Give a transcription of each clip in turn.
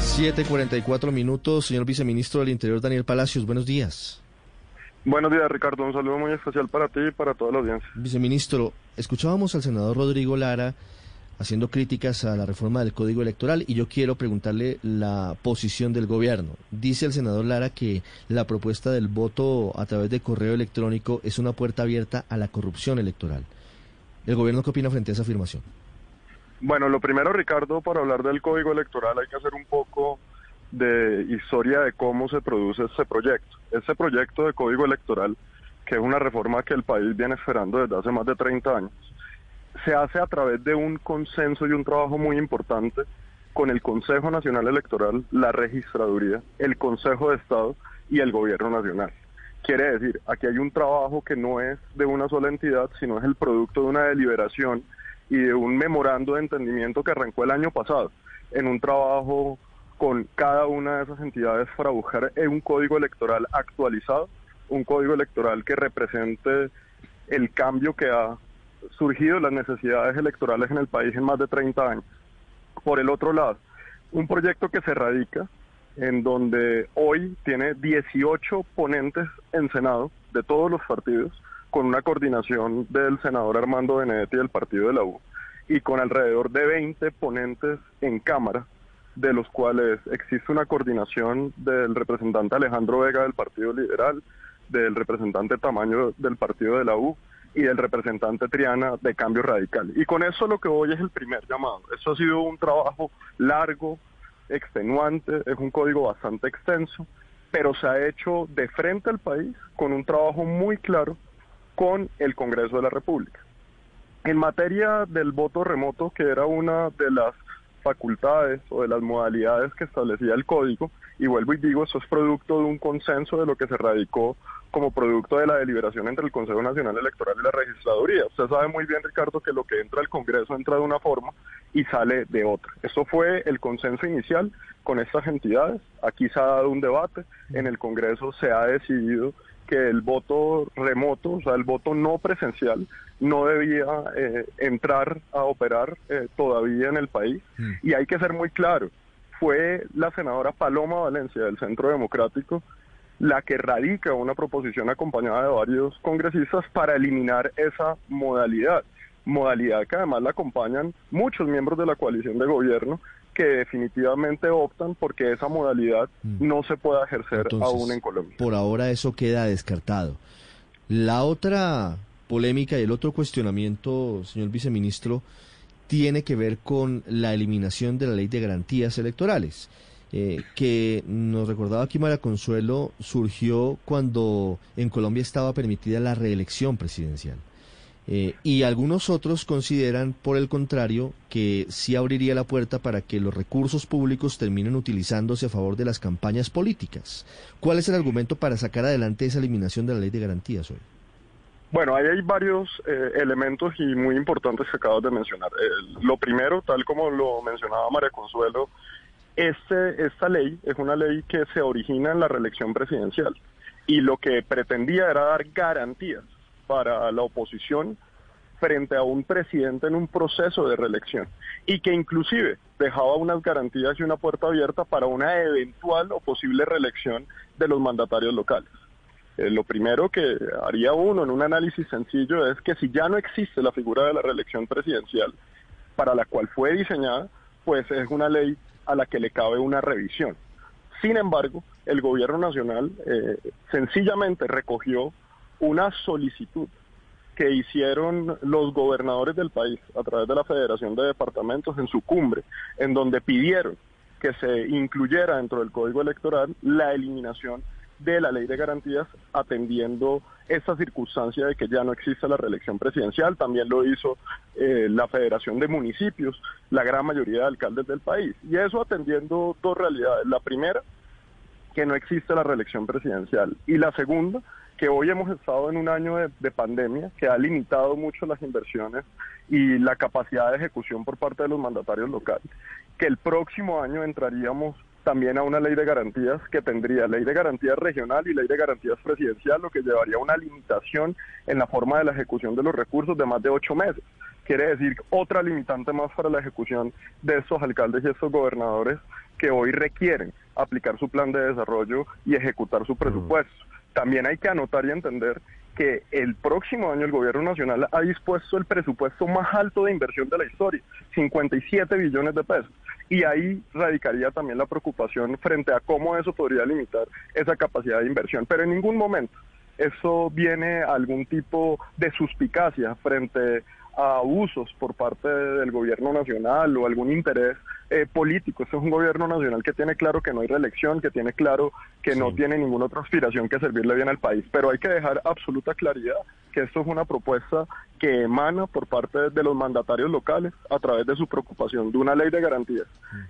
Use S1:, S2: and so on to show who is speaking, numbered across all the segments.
S1: 7:44 minutos, señor viceministro del Interior Daniel Palacios, buenos días.
S2: Buenos días, Ricardo. Un saludo muy especial para ti y para toda la audiencia.
S1: Viceministro, escuchábamos al senador Rodrigo Lara haciendo críticas a la reforma del Código Electoral y yo quiero preguntarle la posición del gobierno. Dice el senador Lara que la propuesta del voto a través de correo electrónico es una puerta abierta a la corrupción electoral. ¿El gobierno qué opina frente a esa afirmación?
S2: Bueno, lo primero, Ricardo, para hablar del Código Electoral hay que hacer un poco de historia de cómo se produce ese proyecto. Ese proyecto de Código Electoral, que es una reforma que el país viene esperando desde hace más de 30 años, se hace a través de un consenso y un trabajo muy importante con el Consejo Nacional Electoral, la Registraduría, el Consejo de Estado y el Gobierno Nacional. Quiere decir, aquí hay un trabajo que no es de una sola entidad, sino es el producto de una deliberación y de un memorando de entendimiento que arrancó el año pasado en un trabajo con cada una de esas entidades para buscar un código electoral actualizado, un código electoral que represente el cambio que ha surgido, las necesidades electorales en el país en más de 30 años. Por el otro lado, un proyecto que se radica en donde hoy tiene 18 ponentes en Senado de todos los partidos, con una coordinación del senador Armando Benedetti del partido de la U y con alrededor de 20 ponentes en Cámara, de los cuales existe una coordinación del representante Alejandro Vega del Partido Liberal, del representante Tamaño del Partido de la U y del representante Triana de Cambio Radical. Y con eso lo que hoy es el primer llamado. Eso ha sido un trabajo largo, extenuante, es un código bastante extenso, pero se ha hecho de frente al país con un trabajo muy claro con el Congreso de la República. En materia del voto remoto, que era una de las facultades o de las modalidades que establecía el código, y vuelvo y digo, eso es producto de un consenso de lo que se radicó como producto de la deliberación entre el Consejo Nacional Electoral y la Registraduría. Usted sabe muy bien, Ricardo, que lo que entra al Congreso entra de una forma y sale de otra. Eso fue el consenso inicial con estas entidades. Aquí se ha dado un debate, en el Congreso se ha decidido que el voto remoto, o sea, el voto no presencial, no debía eh, entrar a operar eh, todavía en el país. Mm. Y hay que ser muy claro, fue la senadora Paloma Valencia del Centro Democrático la que radica una proposición acompañada de varios congresistas para eliminar esa modalidad. Modalidad que además la acompañan muchos miembros de la coalición de gobierno que definitivamente optan porque esa modalidad mm. no se pueda ejercer aún en Colombia.
S1: Por ahora eso queda descartado. La otra polémica y el otro cuestionamiento, señor viceministro, tiene que ver con la eliminación de la ley de garantías electorales. Eh, que nos recordaba aquí Consuelo, surgió cuando en Colombia estaba permitida la reelección presidencial. Eh, y algunos otros consideran, por el contrario, que sí abriría la puerta para que los recursos públicos terminen utilizándose a favor de las campañas políticas. ¿Cuál es el argumento para sacar adelante esa eliminación de la ley de garantías hoy?
S2: Bueno, ahí hay varios eh, elementos y muy importantes que acabas de mencionar. lo primero, tal como lo mencionaba María Consuelo, este, esta ley es una ley que se origina en la reelección presidencial y lo que pretendía era dar garantías para la oposición frente a un presidente en un proceso de reelección y que inclusive dejaba unas garantías y una puerta abierta para una eventual o posible reelección de los mandatarios locales. Eh, lo primero que haría uno en un análisis sencillo es que si ya no existe la figura de la reelección presidencial para la cual fue diseñada, pues es una ley a la que le cabe una revisión. Sin embargo, el gobierno nacional eh, sencillamente recogió una solicitud que hicieron los gobernadores del país a través de la Federación de Departamentos en su cumbre, en donde pidieron que se incluyera dentro del Código Electoral la eliminación de la ley de garantías atendiendo esa circunstancia de que ya no existe la reelección presidencial. También lo hizo eh, la Federación de Municipios, la gran mayoría de alcaldes del país. Y eso atendiendo dos realidades. La primera, que no existe la reelección presidencial. Y la segunda, que hoy hemos estado en un año de, pandemia que ha limitado mucho las inversiones y la capacidad de ejecución por parte de los mandatarios locales. Que el próximo año entraríamos también a una ley de garantías que tendría ley de garantías regional y ley de garantías presidencial, lo que llevaría a una limitación en la forma de la ejecución de los recursos de más de ocho meses. Quiere decir otra limitante más para la ejecución de estos alcaldes y estos gobernadores que hoy requieren aplicar su plan de desarrollo y ejecutar su presupuesto. También hay que anotar y entender que el próximo año el gobierno nacional ha dispuesto el presupuesto más alto de inversión de la historia, 57 billones de pesos. Y ahí radicaría también la preocupación frente a cómo eso podría limitar esa capacidad de inversión. Pero en ningún momento eso viene a algún tipo de suspicacia frente a abusos por parte del gobierno nacional o algún interés eh, político. Este es un gobierno nacional que tiene claro que no hay reelección, que tiene claro que no tiene ninguna otra aspiración que servirle bien al país. Pero hay que dejar absoluta claridad que esto es una propuesta que emana por parte de los mandatarios locales a través de su preocupación de una ley de garantías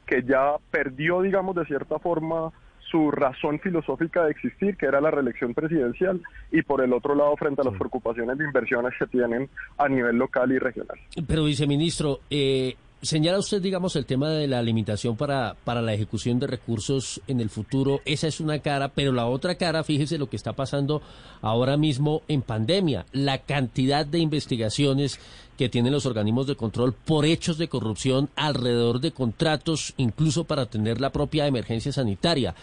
S2: que ya perdió, digamos, de cierta forma su razón filosófica de existir, que era la reelección presidencial, y por el otro lado, frente a las preocupaciones de inversiones que tienen a nivel local y regional.
S3: Pero, viceministro, eh, Señala usted, digamos, el tema de la limitación para, para la ejecución de recursos en el futuro. Esa es una cara, pero la otra cara, fíjese lo que está pasando ahora mismo en pandemia. La cantidad de investigaciones que tienen los organismos de control por hechos de corrupción alrededor de contratos, incluso para atender la propia emergencia sanitaria.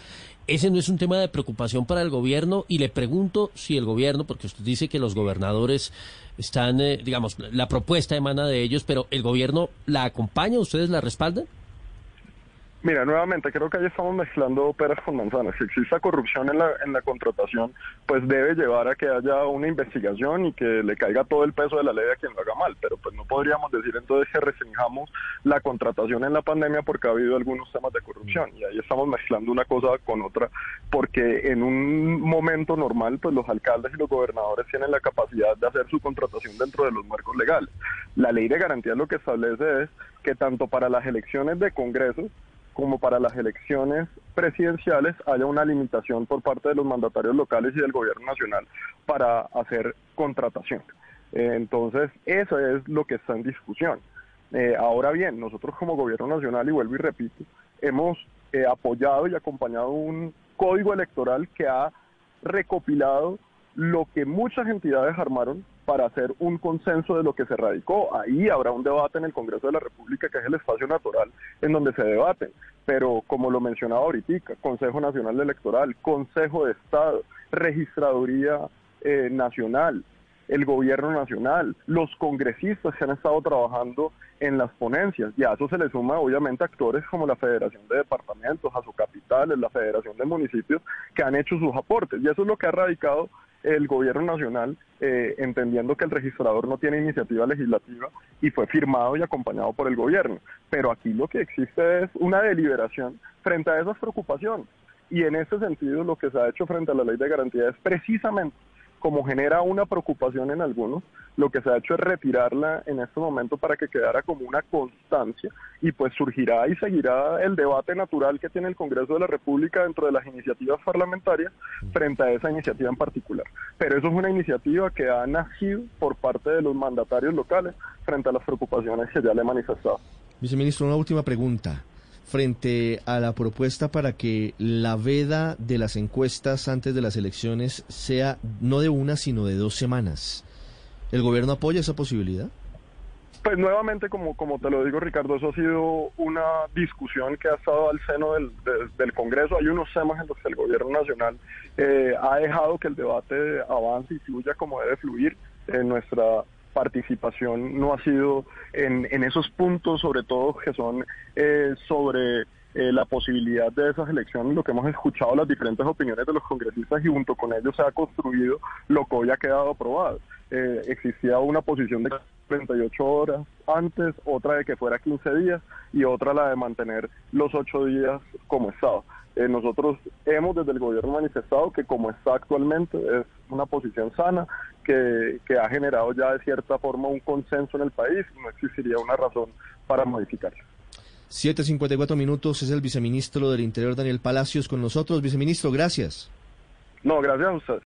S3: Ese no es un tema de preocupación para el gobierno y le pregunto si el gobierno, porque usted dice que los gobernadores están, eh, digamos, la propuesta emana de ellos, pero el gobierno la acompaña, ustedes la respaldan?
S2: Mira, nuevamente, creo que ahí estamos mezclando peras con manzanas. Si exista corrupción en la, en la contratación, pues debe llevar a que haya una investigación y que le caiga todo el peso de la ley a quien lo haga mal. Pero pues no podríamos decir entonces que restringamos la contratación en la pandemia porque ha habido algunos temas de corrupción. Y ahí estamos mezclando una cosa con otra, porque en un momento normal, pues los alcaldes y los gobernadores tienen la capacidad de hacer su contratación dentro de los marcos legales. La ley de garantía lo que establece es que tanto para las elecciones de Congreso, como para las elecciones presidenciales haya una limitación por parte de los mandatarios locales y del gobierno nacional para hacer contratación. Eh, entonces, eso es lo que está en discusión. Eh, ahora bien, nosotros como gobierno nacional, y vuelvo y repito, hemos eh, apoyado y acompañado un código electoral que ha recopilado lo que muchas entidades armaron para hacer un consenso de lo que se radicó. Ahí habrá un debate en el Congreso de la República, que es el espacio natural en donde se debaten. Pero como lo mencionaba ahorita, Consejo Nacional Electoral, Consejo de Estado, Registraduría eh, Nacional, el gobierno nacional, los congresistas que han estado trabajando en las ponencias. Y a eso se le suma obviamente actores como la Federación de Departamentos, a su capitales, la Federación de Municipios, que han hecho sus aportes. Y eso es lo que ha radicado el gobierno nacional, eh, entendiendo que el registrador no tiene iniciativa legislativa y fue firmado y acompañado por el gobierno. Pero aquí lo que existe es una deliberación frente a esas preocupaciones. Y en ese sentido lo que se ha hecho frente a la ley de garantía es precisamente como genera una preocupación en algunos, lo que se ha hecho es retirarla en este momento para que quedara como una constancia y pues surgirá y seguirá el debate natural que tiene el Congreso de la República dentro de las iniciativas parlamentarias frente a esa iniciativa en particular. Pero eso es una iniciativa que ha nacido por parte de los mandatarios locales frente a las preocupaciones que ya le he manifestado.
S1: Viceministro, una última pregunta frente a la propuesta para que la veda de las encuestas antes de las elecciones sea no de una, sino de dos semanas. ¿El gobierno apoya esa posibilidad?
S2: Pues nuevamente, como, como te lo digo Ricardo, eso ha sido una discusión que ha estado al seno del, del Congreso. Hay unos temas en los que el gobierno nacional eh, ha dejado que el debate avance y fluya como debe fluir. en nuestra participación no ha sido en, esos puntos, sobre todo que son eh, sobre eh, la posibilidad de esas elecciones, lo que hemos escuchado las diferentes opiniones de los congresistas y junto con ellos se ha construido lo que hoy ha quedado aprobado. Eh, existía una posición de 38 horas antes, otra de que fuera 15 días y otra la de mantener los 8 días como estaba. Eh, nosotros hemos desde el gobierno manifestado que como está actualmente es una posición sana, que, que ha generado ya de cierta forma un consenso en el país y no existiría una razón para modificarla.
S1: 7.54 minutos es el viceministro del Interior Daniel Palacios con nosotros. Viceministro, gracias.
S2: No, gracias a usted.